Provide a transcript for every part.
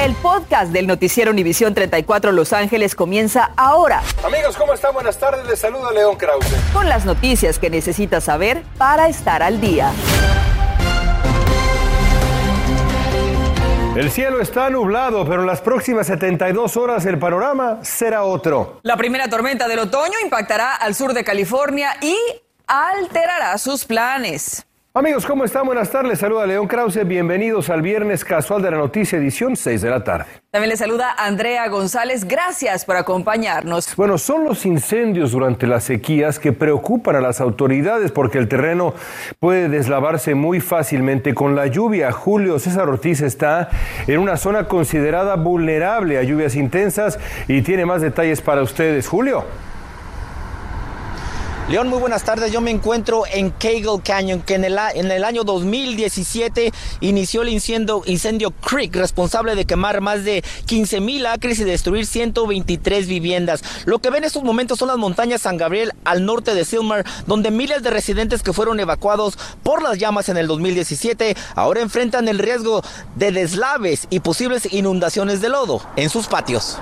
El podcast del noticiero Univisión 34 Los Ángeles comienza ahora. Amigos, ¿cómo están? Buenas tardes. Les saluda León Krause. Con las noticias que necesitas saber para estar al día. El cielo está nublado, pero en las próximas 72 horas el panorama será otro. La primera tormenta del otoño impactará al sur de California y alterará sus planes. Amigos, ¿cómo están? Buenas tardes. Saluda León Krause. Bienvenidos al Viernes Casual de la Noticia, edición 6 de la tarde. También le saluda Andrea González. Gracias por acompañarnos. Bueno, son los incendios durante las sequías que preocupan a las autoridades porque el terreno puede deslavarse muy fácilmente con la lluvia. Julio César Ortiz está en una zona considerada vulnerable a lluvias intensas y tiene más detalles para ustedes. Julio. León, muy buenas tardes. Yo me encuentro en Cagle Canyon, que en el, año 2017 inició el incendio, incendio Creek, responsable de quemar más de 15 mil acres y destruir 123 viviendas. Lo que ven en estos momentos son las montañas San Gabriel al norte de Silmar, donde miles de residentes que fueron evacuados por las llamas en el 2017 ahora enfrentan el riesgo de deslaves y posibles inundaciones de lodo en sus patios.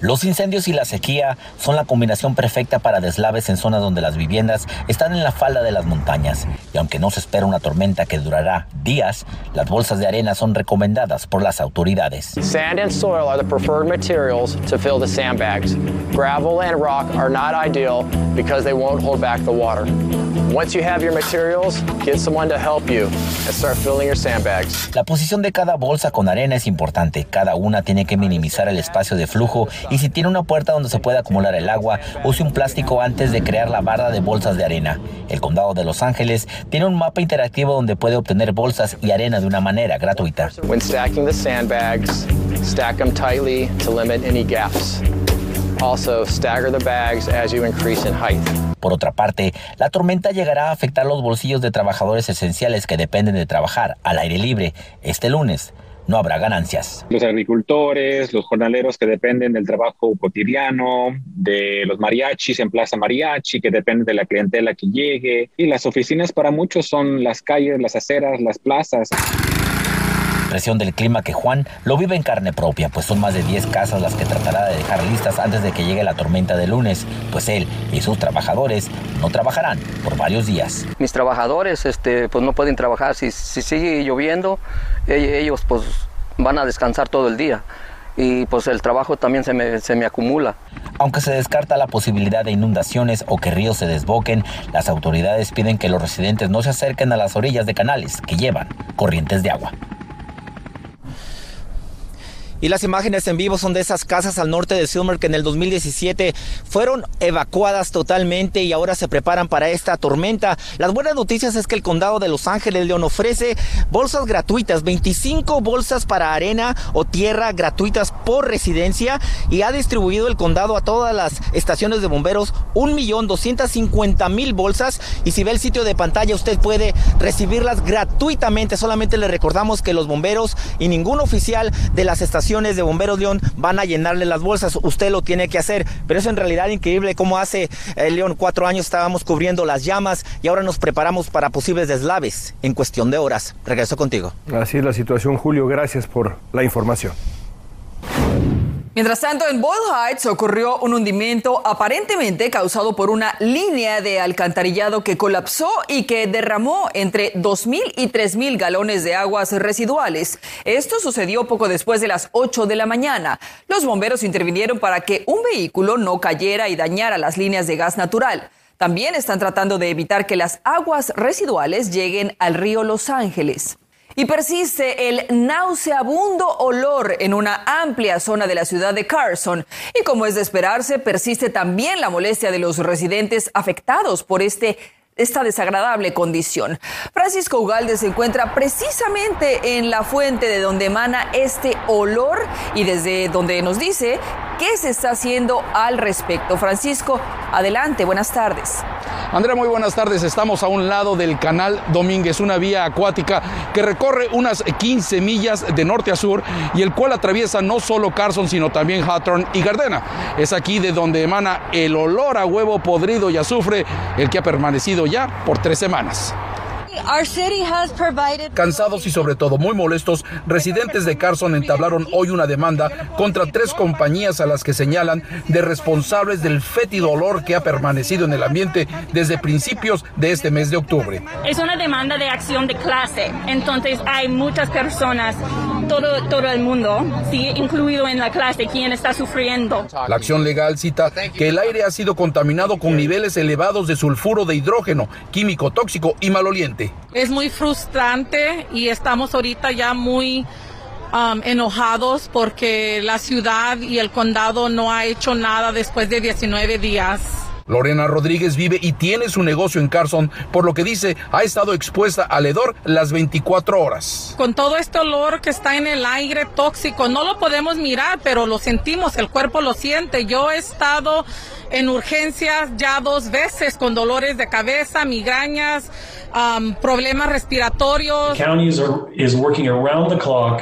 Los incendios y la sequía son la combinación perfecta para deslaves en zonas donde las viviendas están en la falda de las montañas. Y aunque no se espera una tormenta que durará días, las bolsas de arena son recomendadas por las autoridades. Sand and soil are the preferred materials to fill the sandbags. Gravel and rock are not ideal because they won't hold back the water. Once you have your materials, get someone to help you and start filling your sandbags. La posición de cada bolsa con arena es importante. Cada una tiene que minimizar el espacio de flujo y si tiene una puerta donde se puede acumular el agua, use un plástico antes de crear la barra de bolsas de arena. El condado de Los Ángeles tiene un mapa interactivo donde puede obtener bolsas y arena de una manera gratuita. When stacking the sandbags, stack them tightly to limit any gaps. Also, stagger the bags as you increase in height. Por otra parte, la tormenta llegará a afectar los bolsillos de trabajadores esenciales que dependen de trabajar al aire libre este lunes no habrá ganancias. Los agricultores, los jornaleros que dependen del trabajo cotidiano, de los mariachis en Plaza Mariachi, que dependen de la clientela que llegue. Y las oficinas para muchos son las calles, las aceras, las plazas presión del clima que Juan lo vive en carne propia, pues son más de 10 casas las que tratará de dejar listas antes de que llegue la tormenta de lunes, pues él y sus trabajadores no trabajarán por varios días. Mis trabajadores este, pues no pueden trabajar, si, si sigue lloviendo, e-, ellos pues van a descansar todo el día y pues el trabajo también se me, se me, acumula. Aunque se descarta la posibilidad de inundaciones o que ríos se desboquen, las autoridades piden que los residentes no se acerquen a las orillas de canales que llevan corrientes de agua. Y las imágenes en vivo son de esas casas al norte de Silmer que en el 2017 fueron evacuadas totalmente y ahora se preparan para esta tormenta. Las buenas noticias es que el condado de Los Ángeles León ofrece bolsas gratuitas, 25 bolsas para arena o tierra gratuitas por residencia y ha distribuido el condado a todas las estaciones de bomberos 1.250.000 bolsas y si ve el sitio de pantalla usted puede recibirlas gratuitamente. Solamente le recordamos que los bomberos y ningún oficial de las estaciones de Bomberos León van a llenarle las bolsas. Usted lo tiene que hacer. Pero es en realidad increíble cómo hace eh, León cuatro años estábamos cubriendo las llamas y ahora nos preparamos para posibles deslaves en cuestión de horas. Regreso contigo. Así es la situación, Julio. Gracias por la información. Mientras tanto, en Boyle Heights ocurrió un hundimiento aparentemente causado por una línea de alcantarillado que colapsó y que derramó entre 2.000 y 3.000 galones de aguas residuales. Esto sucedió poco después de las 8 de la mañana. Los bomberos intervinieron para que un vehículo no cayera y dañara las líneas de gas natural. También están tratando de evitar que las aguas residuales lleguen al río Los Ángeles. Y persiste el nauseabundo olor en una amplia zona de la ciudad de Carson. Y como es de esperarse, persiste también la molestia de los residentes afectados por este esta desagradable condición. Francisco Ugalde se encuentra precisamente en la fuente de donde emana este olor y desde donde nos dice qué se está haciendo al respecto. Francisco, adelante, buenas tardes. Andrea, muy buenas tardes. Estamos a un lado del canal Domínguez, una vía acuática que recorre unas 15 millas de norte a sur y el cual atraviesa no solo Carson, sino también Hawthorne y Gardena. Es aquí de donde emana el olor a huevo podrido y azufre, el que ha permanecido ya por tres semanas. Cansados y sobre todo muy molestos, residentes de Carson entablaron hoy una demanda contra tres compañías a las que señalan de responsables del fétido olor que ha permanecido en el ambiente desde principios de este mes de octubre. Es una demanda de acción de clase, entonces hay muchas personas, todo, todo el mundo, sí, incluido en la clase, quien está sufriendo. La acción legal cita que el aire ha sido contaminado con niveles elevados de sulfuro de hidrógeno, químico tóxico y maloliente. Es muy frustrante y estamos ahorita ya muy um, enojados porque la ciudad y el condado no ha hecho nada después de 19 días. Lorena Rodríguez vive y tiene su negocio en Carson, por lo que dice ha estado expuesta al hedor las 24 horas. Con todo este olor que está en el aire tóxico, no lo podemos mirar, pero lo sentimos, el cuerpo lo siente. Yo he estado en urgencias ya dos veces con dolores de cabeza, migrañas, um, problemas respiratorios.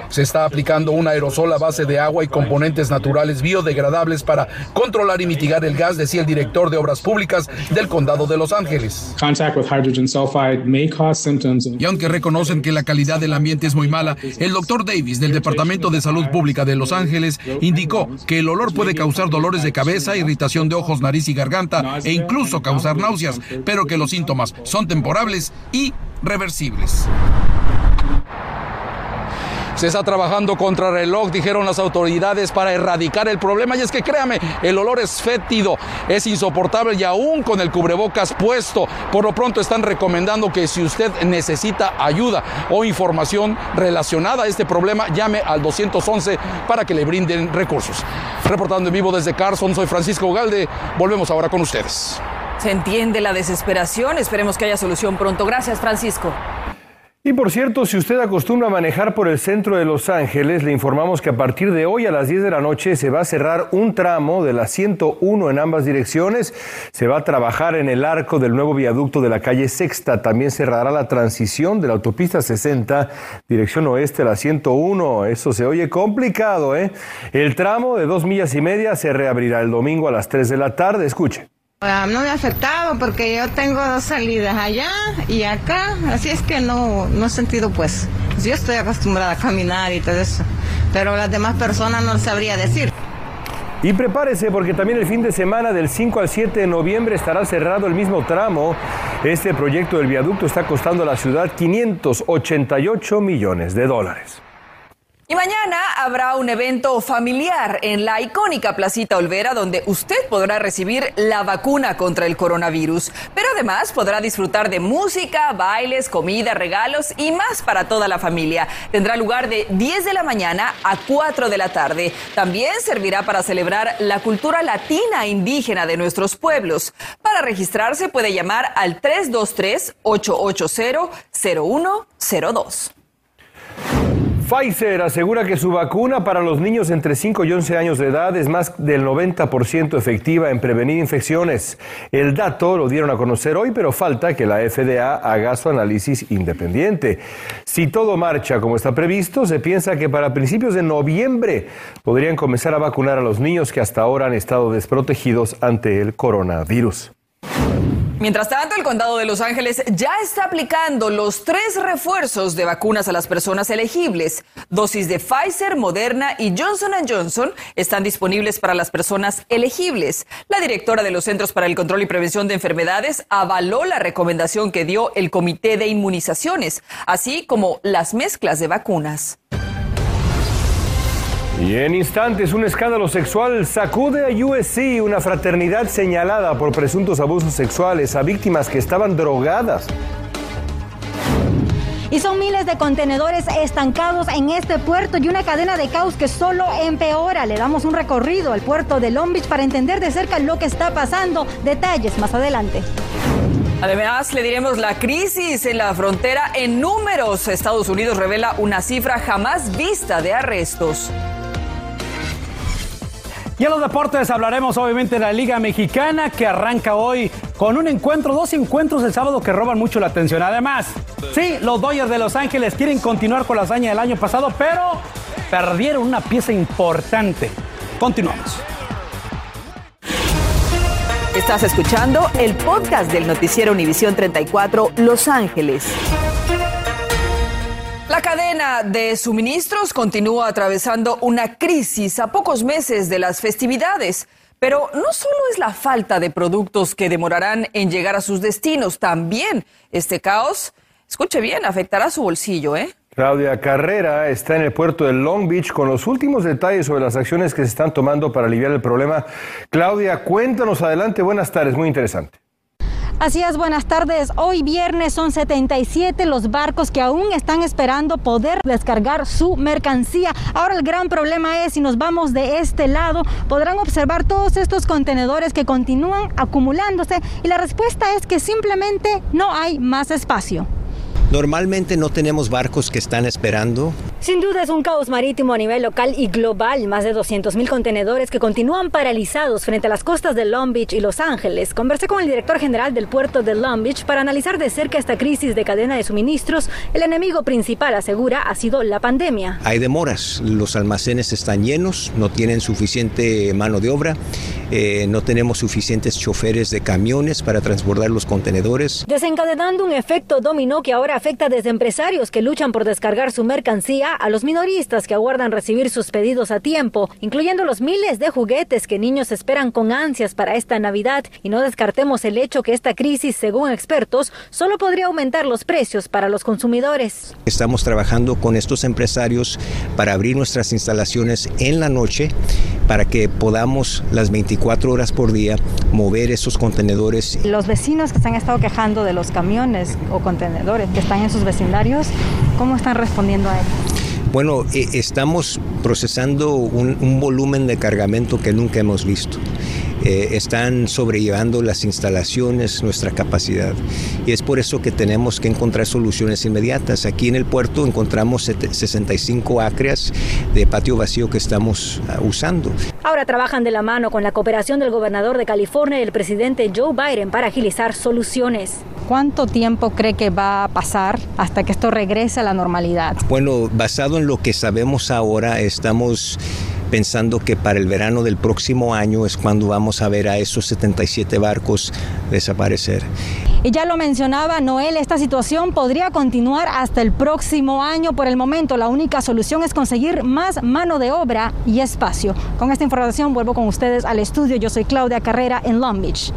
Se está aplicando un aerosol a base de agua y componentes naturales biodegradables para controlar y mitigar el gas, decía el director de Obras Públicas del Condado de Los Ángeles. Y aunque reconocen que la calidad del ambiente es muy mala, el doctor Davis del Departamento de Salud Pública de Los Ángeles indicó que el olor puede causar dolores de cabeza, irritación de ojos, nariz y garganta e incluso causar náuseas, pero que los síntomas son temporales y reversibles. Se está trabajando contra reloj, dijeron las autoridades, para erradicar el problema. Y es que créame, el olor es fétido, es insoportable y aún con el cubrebocas puesto. Por lo pronto están recomendando que si usted necesita ayuda o información relacionada a este problema, llame al 211 para que le brinden recursos. Reportando en vivo desde Carson, soy Francisco Galde. Volvemos ahora con ustedes. Se entiende la desesperación. Esperemos que haya solución pronto. Gracias, Francisco. Y por cierto, si usted acostumbra a manejar por el centro de Los Ángeles, le informamos que a partir de hoy a las 10 de la noche se va a cerrar un tramo de la 101 en ambas direcciones. Se va a trabajar en el arco del nuevo viaducto de la calle Sexta. También cerrará la transición de la autopista 60, dirección oeste a la 101. Eso se oye complicado, ¿eh? El tramo de dos millas y media se reabrirá el domingo a las 3 de la tarde. Escuche. Ah, no me ha afectado porque yo tengo dos salidas allá y acá, así es que no, no he sentido pues, yo estoy acostumbrada a caminar y todo eso, pero las demás personas no sabría decir. Y prepárese porque también el fin de semana del 5 al 7 de noviembre estará cerrado el mismo tramo. Este proyecto del viaducto está costando a la ciudad 588 millones de dólares. Y mañana habrá un evento familiar en la icónica Placita Olvera donde usted podrá recibir la vacuna contra el coronavirus, pero además podrá disfrutar de música, bailes, comida, regalos y más para toda la familia. Tendrá lugar de 10 de la mañana a 4 de la tarde. También servirá para celebrar la cultura latina indígena de nuestros pueblos. Para registrarse puede llamar al 323 880 0102. Pfizer asegura que su vacuna para los niños entre 5 y 11 años de edad es más del 90% efectiva en prevenir infecciones. El dato lo dieron a conocer hoy, pero falta que la FDA haga su análisis independiente. Si todo marcha como está previsto, se piensa que para principios de noviembre podrían comenzar a vacunar a los niños que hasta ahora han estado desprotegidos ante el coronavirus. Mientras tanto, el condado de Los Ángeles ya está aplicando los tres refuerzos de vacunas a las personas elegibles. Dosis de Pfizer, Moderna y Johnson Johnson están disponibles para las personas elegibles. La directora de los Centros para el Control y Prevención de Enfermedades avaló la recomendación que dio el Comité de Inmunizaciones, así como las mezclas de vacunas. Y en instantes, un escándalo sexual sacude a USC, una fraternidad señalada por presuntos abusos sexuales a víctimas que estaban drogadas. Y son miles de contenedores estancados en este puerto y una cadena de caos que solo empeora. Le damos un recorrido al puerto de Long Beach para entender de cerca lo que está pasando. Detalles más adelante. Además, le diremos la crisis en la frontera en números. Estados Unidos revela una cifra jamás vista de arrestos. Y en los deportes hablaremos obviamente de la Liga Mexicana que arranca hoy con un encuentro, dos encuentros el sábado que roban mucho la atención. Además, sí, los Dodgers de Los Ángeles quieren continuar con la hazaña del año pasado, pero perdieron una pieza importante. Continuamos. Estás escuchando el podcast del noticiero Univisión 34 Los Ángeles. La cadena de suministros continúa atravesando una crisis a pocos meses de las festividades. Pero no solo es la falta de productos que demorarán en llegar a sus destinos, también este caos, escuche bien, afectará su bolsillo, ¿eh? Claudia Carrera está en el puerto de Long Beach con los últimos detalles sobre las acciones que se están tomando para aliviar el problema. Claudia, cuéntanos adelante. Buenas tardes, muy interesante. Así es, buenas tardes. Hoy viernes son 77 los barcos que aún están esperando poder descargar su mercancía. Ahora el gran problema es si nos vamos de este lado, podrán observar todos estos contenedores que continúan acumulándose y la respuesta es que simplemente no hay más espacio. Normalmente no tenemos barcos que están esperando. Sin duda es un caos marítimo a nivel local y global. Más de 200 mil contenedores que continúan paralizados frente a las costas de Long Beach y Los Ángeles. Conversé con el director general del puerto de Long Beach para analizar de cerca esta crisis de cadena de suministros. El enemigo principal, asegura, ha sido la pandemia. Hay demoras. Los almacenes están llenos, no tienen suficiente mano de obra, eh, no tenemos suficientes choferes de camiones para transbordar los contenedores. Desencadenando un efecto dominó que ahora afecta desde empresarios que luchan por descargar su mercancía a los minoristas que aguardan recibir sus pedidos a tiempo, incluyendo los miles de juguetes que niños esperan con ansias para esta Navidad. Y no descartemos el hecho que esta crisis, según expertos, solo podría aumentar los precios para los consumidores. Estamos trabajando con estos empresarios para abrir nuestras instalaciones en la noche para que podamos las 24 horas por día mover esos contenedores. Los vecinos que se han estado quejando de los camiones o contenedores que están en sus vecindarios, ¿cómo están respondiendo a él? Bueno, eh, estamos procesando un, volumen de cargamento que nunca hemos visto. Eh, están sobrellevando las instalaciones, nuestra capacidad. Y es por eso que tenemos que encontrar soluciones inmediatas. Aquí en el puerto encontramos 65 acres de patio vacío que estamos uh, usando. Ahora trabajan de la mano con la cooperación del gobernador de California y el presidente Joe Biden para agilizar soluciones. ¿Cuánto tiempo cree que va a pasar hasta que esto regrese a la normalidad? Bueno, basado en lo que sabemos ahora, estamos pensando que para el verano del próximo año es cuando vamos a ver a esos 77 barcos desaparecer. Y ya lo mencionaba Noel, esta situación podría continuar hasta el próximo año. Por el momento, la única solución es conseguir más mano de obra y espacio. Con esta información vuelvo con ustedes al estudio. Yo soy Claudia Carrera en Long Beach.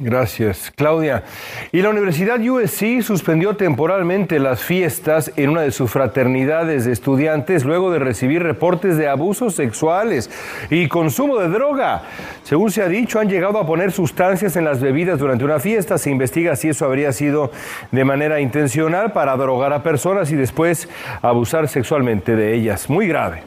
Gracias, Claudia. Y la Universidad USC suspendió temporalmente las fiestas en una de sus fraternidades de estudiantes luego de recibir reportes de abusos sexuales y consumo de droga. Según se ha dicho, han llegado a poner sustancias en las bebidas durante una fiesta. Se investiga si eso habría sido de manera intencional para drogar a personas y después abusar sexualmente de ellas. Muy grave.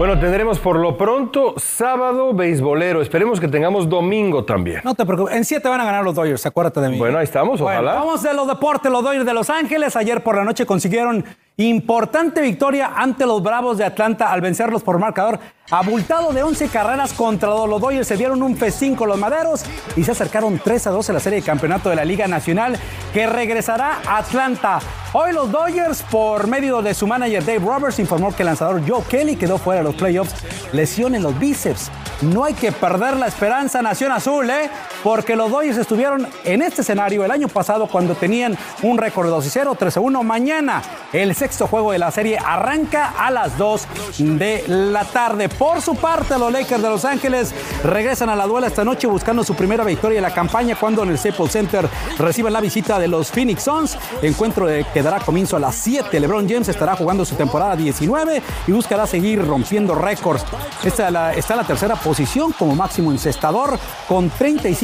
Bueno, tendremos por lo pronto sábado beisbolero. Esperemos que tengamos domingo también. No te preocupes. En siete van a ganar los Dodgers, acuérdate de mí. Bueno, ahí estamos, ojalá. Bueno, vamos de los deportes. Los Dodgers de Los Ángeles ayer por la noche consiguieron importante victoria ante los Bravos de Atlanta al vencerlos por marcador abultado de 11 carreras contra los Dodgers. Se dieron un F5 los Maderos y se acercaron 3 a 2 en la serie de campeonato de la Liga Nacional que regresará a Atlanta. Hoy los Dodgers, por medio de su manager Dave Roberts, informó que el lanzador Joe Kelly quedó fuera de los playoffs, lesión en los bíceps. No hay que perder la esperanza, Nación Azul, ¿eh? Porque los Dodgers estuvieron en este escenario el año pasado cuando tenían un récord de 2 y 0, 3 a 1. Mañana el sexto juego de la serie arranca a las 2 de la tarde. Por su parte, los Lakers de Los Ángeles regresan a la duela esta noche buscando su primera victoria en la campaña cuando en el Staples Center reciben la visita de los Phoenix Suns. Encuentro que dará comienzo a las 7. LeBron James estará jugando su temporada 19 y buscará seguir rompiendo récords. Esta está en la tercera posición como máximo encestador con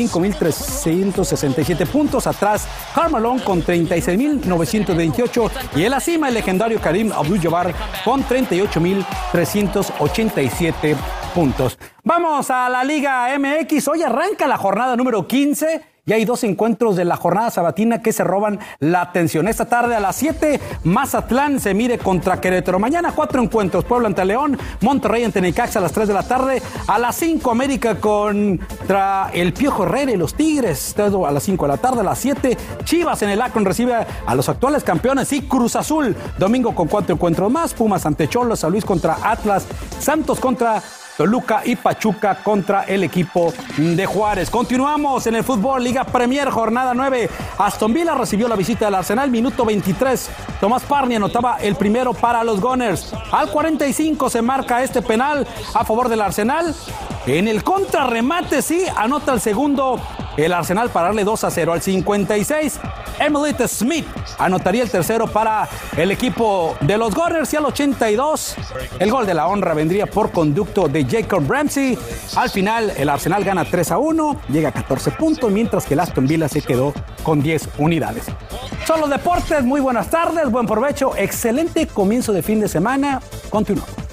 35.367 puntos. Atrás, Carmelón con 36.928 y en la cima el legendario Karim Abdul-Jabbar con 38.387 puntos. Vamos a la Liga MX. Hoy arranca la jornada número 15 y hay dos encuentros de la jornada sabatina que se roban la atención. Esta tarde a las 7, Mazatlán se mide contra Querétaro. Mañana cuatro encuentros, Puebla ante León, Monterrey ante Necaxa a las 3 de la tarde. A las 5, América contra el Piojo Herrera y los Tigres. A las 5 de la tarde. A las 7, Chivas en el Akron recibe a los actuales campeones y Cruz Azul. Domingo con cuatro encuentros más. Pumas ante Cholos, San Luis contra Atlas, Santos contra Toluca y Pachuca contra el equipo de Juárez. Continuamos en el fútbol, Liga Premier, jornada 9. Aston Villa recibió la visita del Arsenal, minuto 23. Tomás Parni anotaba el primero para los Gunners. Al 45 se marca este penal a favor del Arsenal. En el contrarremate, sí, anota el segundo el Arsenal para darle 2 a 0 al 56. Emily Smith anotaría el tercero para el equipo de los Gunners y al 82 el gol de la honra vendría por conducto de Jacob Ramsey. Al final el Arsenal gana 3 a 1, llega a 14 puntos, mientras que el Aston Villa se quedó con 10 unidades. Son los deportes, muy buenas tardes, buen provecho, excelente comienzo de fin de semana. Continuamos.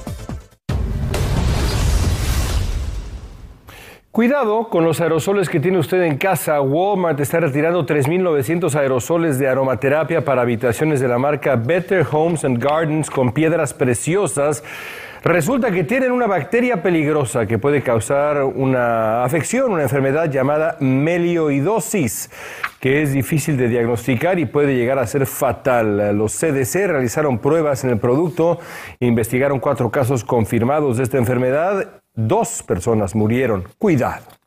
Cuidado con los aerosoles que tiene usted en casa. Walmart está retirando 3.900 aerosoles de aromaterapia para habitaciones de la marca Better Homes and Gardens con piedras preciosas. Resulta que tienen una bacteria peligrosa que puede causar una afección, una enfermedad llamada melioidosis, que es difícil de diagnosticar y puede llegar a ser fatal. Los CDC realizaron pruebas en el producto, investigaron cuatro casos confirmados de esta enfermedad Dos personas murieron. Cuidado.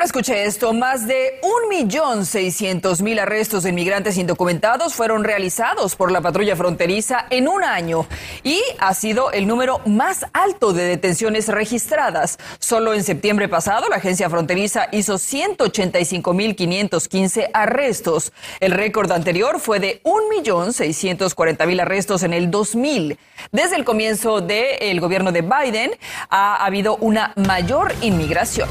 Ahora escuche esto, más de 1.600.000 arrestos de inmigrantes indocumentados fueron realizados por la patrulla fronteriza en un año y ha sido el número más alto de detenciones registradas. Solo en septiembre pasado la agencia fronteriza hizo 185.515 arrestos. El récord anterior fue de 1.640.000 arrestos en el 2000. Desde el comienzo del gobierno de Biden ha habido una mayor inmigración.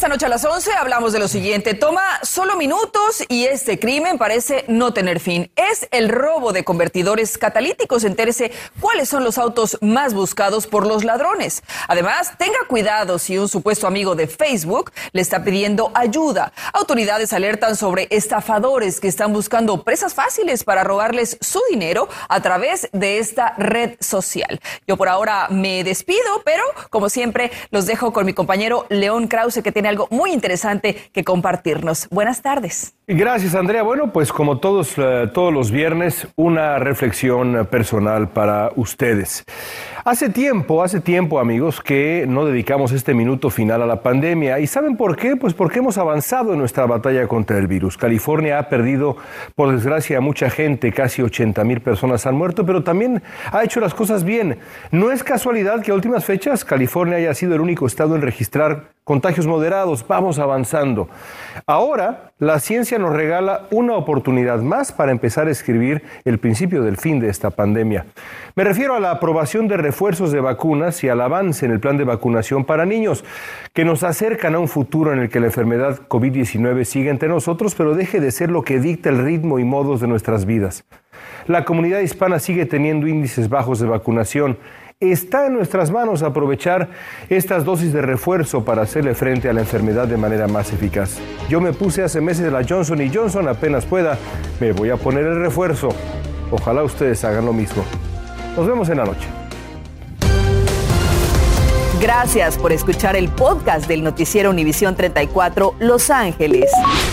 Esta noche a las 11 hablamos de lo siguiente. Toma solo minutos y este crimen parece no tener fin. Es el robo de convertidores catalíticos. Entérese cuáles son los autos más buscados por los ladrones. Además, tenga cuidado si un supuesto amigo de Facebook le está pidiendo ayuda. Autoridades alertan sobre estafadores que están buscando presas fáciles para robarles su dinero a través de esta red social. Yo por ahora me despido, pero como siempre los dejo con mi compañero León Krause que tiene algo muy interesante que compartirnos. Buenas tardes. Gracias, Andrea. Bueno, pues como todos, eh, todos los viernes, una reflexión personal para ustedes. Hace tiempo, hace tiempo, amigos, que no dedicamos este minuto final a la pandemia. ¿Y saben por qué? Pues porque hemos avanzado en nuestra batalla contra el virus. California ha perdido, por desgracia, mucha gente, casi 80 mil personas han muerto, pero también ha hecho las cosas bien. No es casualidad que a últimas fechas California haya sido el único estado en registrar contagios moderados. Vamos avanzando. Ahora, la ciencia nos regala una oportunidad más para empezar a escribir el principio del fin de esta pandemia. Me refiero a la aprobación de refuerzos de vacunas y al avance en el plan de vacunación para niños, que nos acercan a un futuro en el que la enfermedad COVID-19 sigue entre nosotros, pero deje de ser lo que dicta el ritmo y modos de nuestras vidas. La comunidad hispana sigue teniendo índices bajos de vacunación Está en nuestras manos aprovechar estas dosis de refuerzo para hacerle frente a la enfermedad de manera más eficaz. Yo me puse hace meses la Johnson y Johnson, apenas pueda, me voy a poner el refuerzo. Ojalá ustedes hagan lo mismo. Nos vemos en la noche. Gracias por escuchar el podcast del noticiero Univisión 34 Los Ángeles.